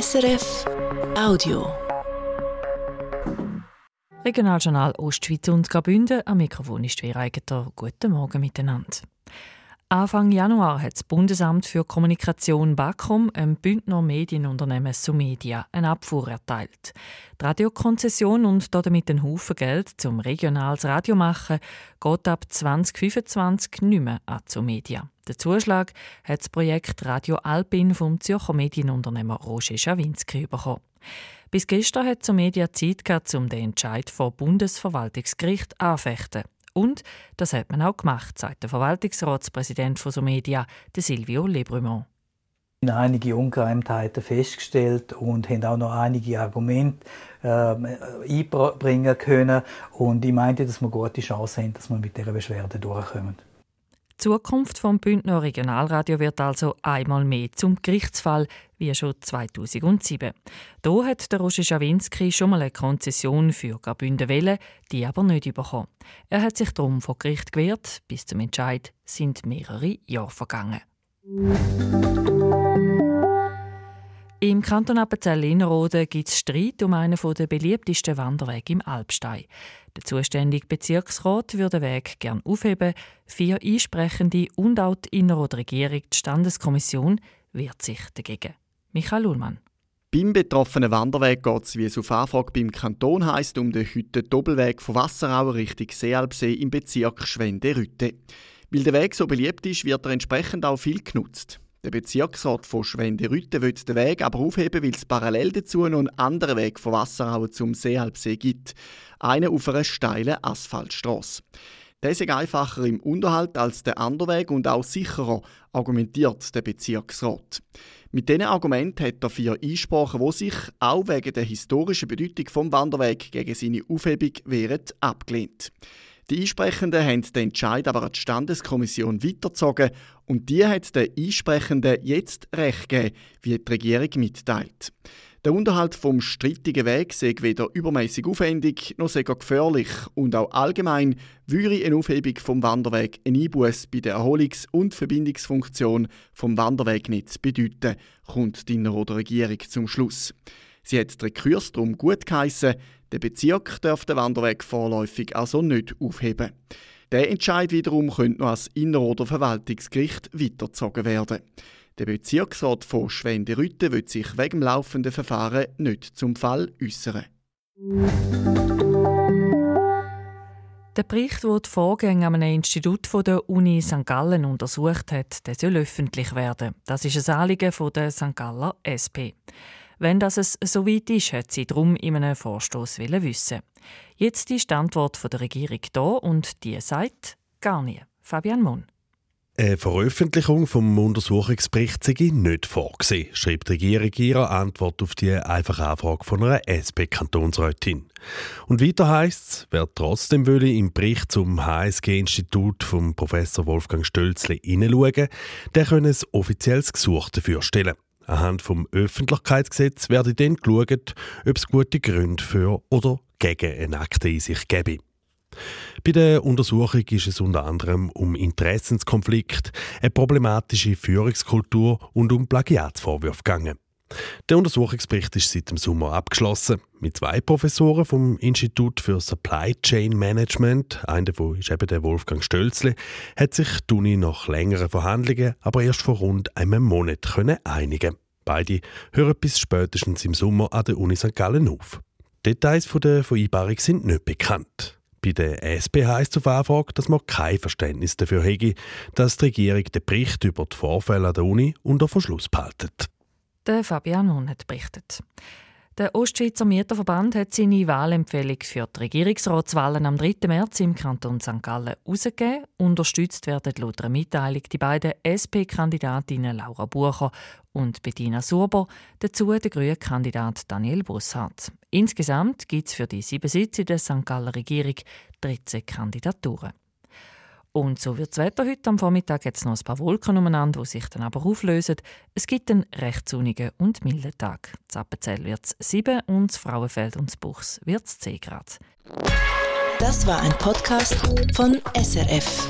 SRF Audio. Regionaljournal Ostschweiz und Graubünden. Am Mikrofon ist Vera Eigener. Guten Morgen miteinander. Anfang Januar hat das Bundesamt für Kommunikation BAKOM einem Bündner Medienunternehmen Sumedia eine Abfuhr erteilt. Die Radiokonzession und damit ein Haufen Geld zum regionales Radio machen geht ab 2025 nicht mehr an Sumedia. Der Zuschlag hat das Projekt Radio Alpin vom Zürcher Medienunternehmer Roger Schawinski bekommen. Bis gestern hat Sumedia Zeit gehabt, um den Entscheid vor Bundesverwaltungsgericht anfechten. Und das hat man auch gemacht, sagt der Verwaltungsratspräsident von Somedia, Silvio Lebrumont. Wir haben einige Ungereimtheiten festgestellt und haben auch noch einige Argumente äh, einbringen können. Und ich meinte, dass wir gute Chancen haben, dass wir mit dieser Beschwerde durchkommen. Die Zukunft vom Bündner Regionalradio wird also einmal mehr zum Gerichtsfall, wie schon 2007. Da hat der Roger Schawinski schon mal eine Konzession für Graubünden wählen, die aber nicht bekommen. Er hat sich darum vor Gericht gewehrt. Bis zum Entscheid sind mehrere Jahre vergangen. Im Kanton Appenzell-Innerrhoden gibt es Streit um einen der beliebtesten Wanderwege im Alpstein. Der zuständige Bezirksrat würde den Weg gern aufheben. Vier Einsprechende und auch die Innerrhoder Regierung, die Standeskommission, wehrt sich dagegen. Michael Ullmann. Beim betroffenen Wanderweg geht es, wie es auf Anfrage beim Kanton heisst, um den heute Doppelweg von Wasserau Richtung Seealpsee im Bezirk Schwende-Rütte. Weil der Weg so beliebt ist, wird er entsprechend auch viel genutzt. Der Bezirksrat von Schwende-Rütte will den Weg aber aufheben, weil es parallel dazu noch einen anderen Weg von Wasserau zum Seealpsee gibt. Einen auf einer steilen Asphaltstrasse. Der ist einfacher im Unterhalt als der andere Weg und auch sicherer, argumentiert der Bezirksrat. Mit diesen Argumenten hat er vier Einsprachen, die sich auch wegen der historischen Bedeutung vom Wanderweg gegen seine Aufhebung wären, abgelehnt. Die Einsprechenden haben den Entscheid aber an die Standeskommission weitergezogen und die hat den Einsprechenden jetzt Recht gegeben, wie die Regierung mitteilt. Der Unterhalt vom strittigen Weg sei weder übermäßig aufwendig noch sehr gefährlich und auch allgemein würde eine Aufhebung vom Wanderweg einen Einbuß bei der Erholungs- und Verbindungsfunktion vom Wanderwegnetz bedeuten, kommt die Regierung zum Schluss. Sie hat die Rekurs darum gut geheissen, der Bezirk darf den Wanderweg vorläufig also nicht aufheben. Der Entscheid wiederum könnte noch als Inner- Verwaltungsgericht weitergezogen werden. Der Bezirksrat von Schwende-Rütte wird sich wegen dem laufenden Verfahren nicht zum Fall äußern. Der Bericht, der die Vorgänge an einem Institut der Uni St. Gallen untersucht hat, soll öffentlich werden. Das ist ein Anliegen der St. Galler SP. Wenn das es so weit ist, hat sie darum in einem Vorstoß wissen. Jetzt ist die Antwort der Regierung da und die sagt gar nie. Fabian Mohn. Eine Veröffentlichung vom Untersuchungsbericht sei nicht vorgesehen, schreibt die Regierung ihrer Antwort auf die einfache Anfrage von einer SP-Kantonsrätin. Und weiter heisst es, wer trotzdem will im Bericht zum HSG-Institut vom Professor Wolfgang Stölzli hineinschauen, der könne ein offizielles Gesuch dafür stellen. Anhand vom Öffentlichkeitsgesetz werde dann geschaut, ob es gute Gründe für oder gegen eine Akte in sich gäbe. Bei der Untersuchung ist es unter anderem um Interessenskonflikt, eine problematische Führungskultur und um Plagiatsvorwürfe gegangen. Der Untersuchungsbericht ist seit dem Sommer abgeschlossen. Mit zwei Professoren vom Institut für Supply Chain Management, einer davon ist eben der Wolfgang Stölzle, hat sich die Uni nach längeren Verhandlungen aber erst vor rund einem Monat können einigen. Beide hören bis spätestens im Sommer an der Uni St. Gallen auf. Details von der Vereinbarung sind nicht bekannt. Bei der SP heisst auf Anfrage, dass man kein Verständnis dafür hätte, dass die Regierung den Bericht über die Vorfälle an der Uni unter Verschluss behaltet. Der Fabian hat berichtet. Der Ostschweizer Mieterverband hat seine Wahlempfehlung für die Regierungsratswahlen am 3. März im Kanton St. Gallen herausgegeben. Unterstützt werden laut einer Mitteilung die beiden SP-Kandidatinnen Laura Bucher und Bettina Surber, dazu der grüne Kandidat Daniel Busshardt. Insgesamt gibt es für die sieben Sitze der St. Galler Regierung 13 Kandidaturen. Und so wird das Wetter heute am Vormittag jetzt noch ein paar Wolken umeinander, die sich dann aber auflösen. Es gibt einen recht sonnigen und milden Tag. Das Appenzell wird es 7 und das Frauenfeld und das Buchs wird es 10 Grad. Das war ein Podcast von SRF.